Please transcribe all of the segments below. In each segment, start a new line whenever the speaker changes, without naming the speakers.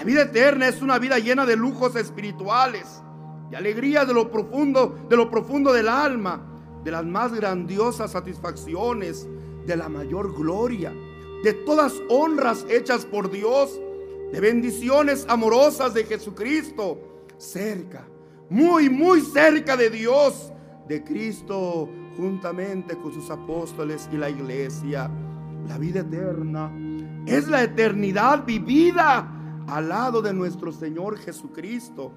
La vida eterna es una vida llena de lujos espirituales, de alegría de lo profundo, de lo profundo del alma, de las más grandiosas satisfacciones, de la mayor gloria, de todas honras hechas por Dios, de bendiciones amorosas de Jesucristo, cerca, muy, muy cerca de Dios, de Cristo, juntamente con sus apóstoles y la iglesia. La vida eterna es la eternidad vivida al lado de nuestro Señor Jesucristo.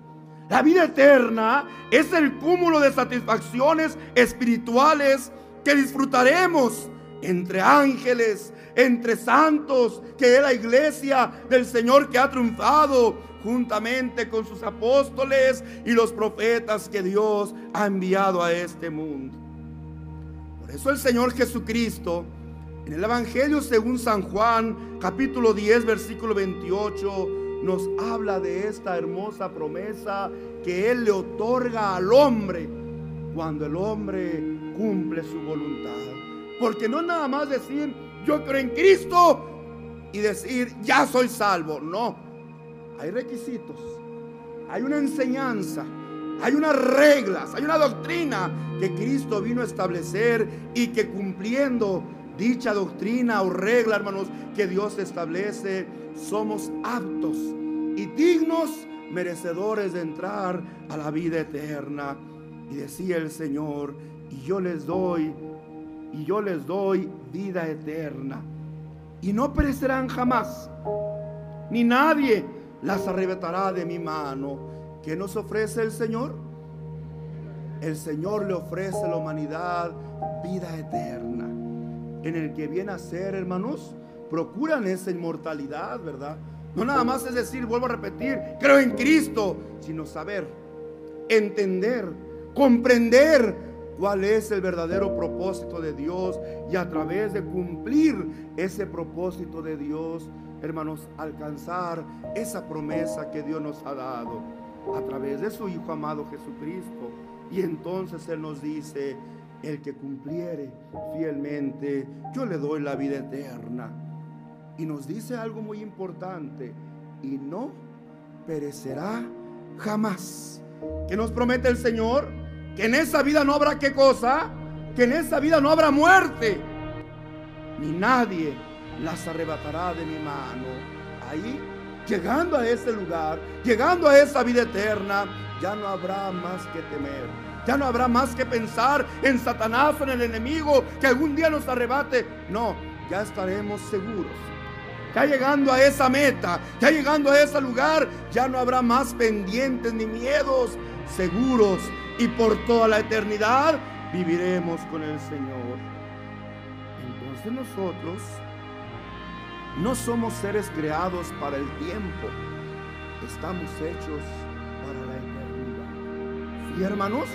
La vida eterna es el cúmulo de satisfacciones espirituales que disfrutaremos entre ángeles, entre santos, que es la iglesia del Señor que ha triunfado juntamente con sus apóstoles y los profetas que Dios ha enviado a este mundo. Por eso el Señor Jesucristo, en el Evangelio según San Juan, capítulo 10, versículo 28, nos habla de esta hermosa promesa que Él le otorga al hombre cuando el hombre cumple su voluntad. Porque no nada más decir, yo creo en Cristo y decir, ya soy salvo. No, hay requisitos, hay una enseñanza, hay unas reglas, hay una doctrina que Cristo vino a establecer y que cumpliendo dicha doctrina o regla, hermanos, que Dios establece, somos aptos y dignos merecedores de entrar a la vida eterna. Y decía el Señor, y yo les doy, y yo les doy vida eterna. Y no perecerán jamás, ni nadie las arrebatará de mi mano. ¿Qué nos ofrece el Señor? El Señor le ofrece a la humanidad vida eterna, en el que viene a ser, hermanos, procuran esa inmortalidad, ¿verdad? No nada más es decir, vuelvo a repetir, creo en Cristo, sino saber, entender, comprender cuál es el verdadero propósito de Dios y a través de cumplir ese propósito de Dios, hermanos, alcanzar esa promesa que Dios nos ha dado a través de su Hijo amado Jesucristo. Y entonces Él nos dice, el que cumpliere fielmente, yo le doy la vida eterna. Y nos dice algo muy importante, y no perecerá jamás. ¿Qué nos promete el Señor? Que en esa vida no habrá qué cosa, que en esa vida no habrá muerte, ni nadie las arrebatará de mi mano. Ahí, llegando a ese lugar, llegando a esa vida eterna, ya no habrá más que temer. Ya no habrá más que pensar en Satanás o en el enemigo que algún día nos arrebate. No, ya estaremos seguros ya llegando a esa meta, ya llegando a ese lugar, ya no habrá más pendientes ni miedos, seguros y por toda la eternidad viviremos con el Señor. Entonces nosotros no somos seres creados para el tiempo, estamos hechos para la eternidad. Y hermanos,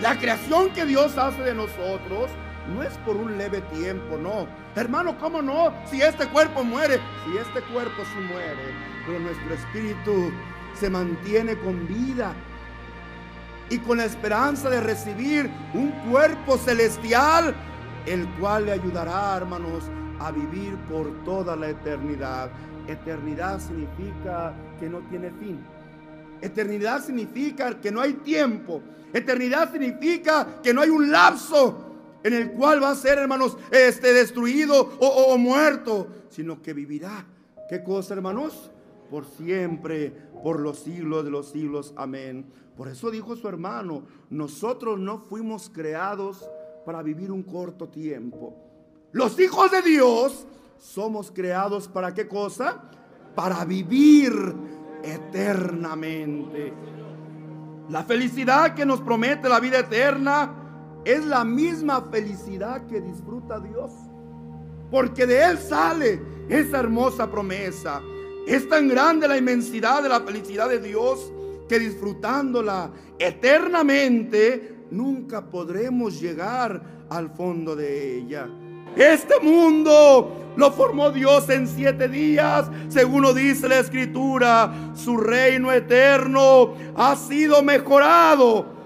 la creación que Dios hace de nosotros no es por un leve tiempo, no. Hermano, ¿cómo no? Si este cuerpo muere, si este cuerpo se muere, pero nuestro espíritu se mantiene con vida y con la esperanza de recibir un cuerpo celestial, el cual le ayudará, hermanos, a vivir por toda la eternidad. Eternidad significa que no tiene fin. Eternidad significa que no hay tiempo. Eternidad significa que no hay un lapso en el cual va a ser, hermanos, este, destruido o, muerto, sino que vivirá. ¿Qué cosa, hermanos? Por siempre, por los siglos de los siglos. Amén. Por eso dijo su hermano, nosotros no fuimos creados para vivir un corto tiempo. Los hijos de Dios somos creados para qué cosa? Para vivir eternamente. La felicidad que nos promete la vida eterna es la misma felicidad que disfruta Dios. Porque de Él sale esa hermosa promesa. Es tan grande la inmensidad de la felicidad de Dios que disfrutándola eternamente nunca podremos llegar al fondo de ella. Este mundo lo formó Dios en siete días, según lo dice la escritura. Su reino eterno ha sido mejorado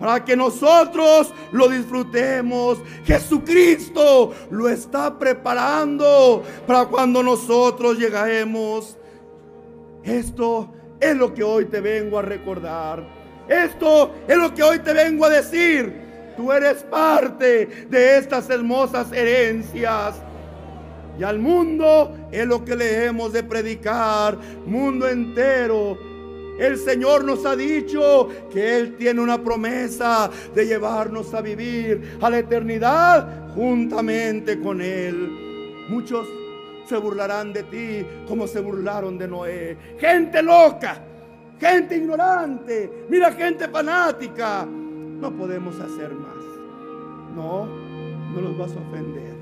para que nosotros lo disfrutemos. Jesucristo lo está preparando para cuando nosotros lleguemos. Esto es lo que hoy te vengo a recordar. Esto es lo que hoy te vengo a decir. Tú eres parte de estas hermosas herencias. Y al mundo es lo que le hemos de predicar. Mundo entero. El Señor nos ha dicho que Él tiene una promesa de llevarnos a vivir a la eternidad juntamente con Él. Muchos se burlarán de ti como se burlaron de Noé. Gente loca, gente ignorante, mira gente fanática. No podemos hacer más. No, no los vas a ofender.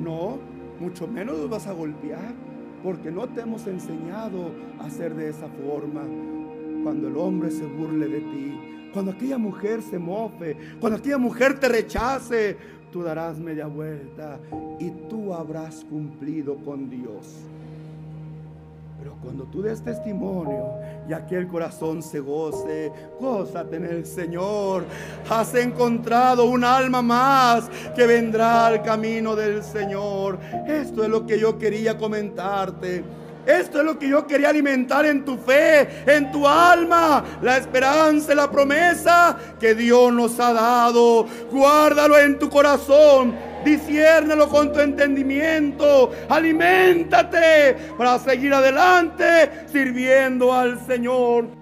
No, mucho menos los vas a golpear, porque no te hemos enseñado a hacer de esa forma. Cuando el hombre se burle de ti, cuando aquella mujer se mofe, cuando aquella mujer te rechace, tú darás media vuelta y tú habrás cumplido con Dios. Pero cuando tú des testimonio y aquel corazón se goce, gózate en el Señor. Has encontrado un alma más que vendrá al camino del Señor. Esto es lo que yo quería comentarte. Esto es lo que yo quería alimentar en tu fe, en tu alma, la esperanza y la promesa que Dios nos ha dado. Guárdalo en tu corazón. Diciérnelo con tu entendimiento. Aliméntate para seguir adelante sirviendo al Señor.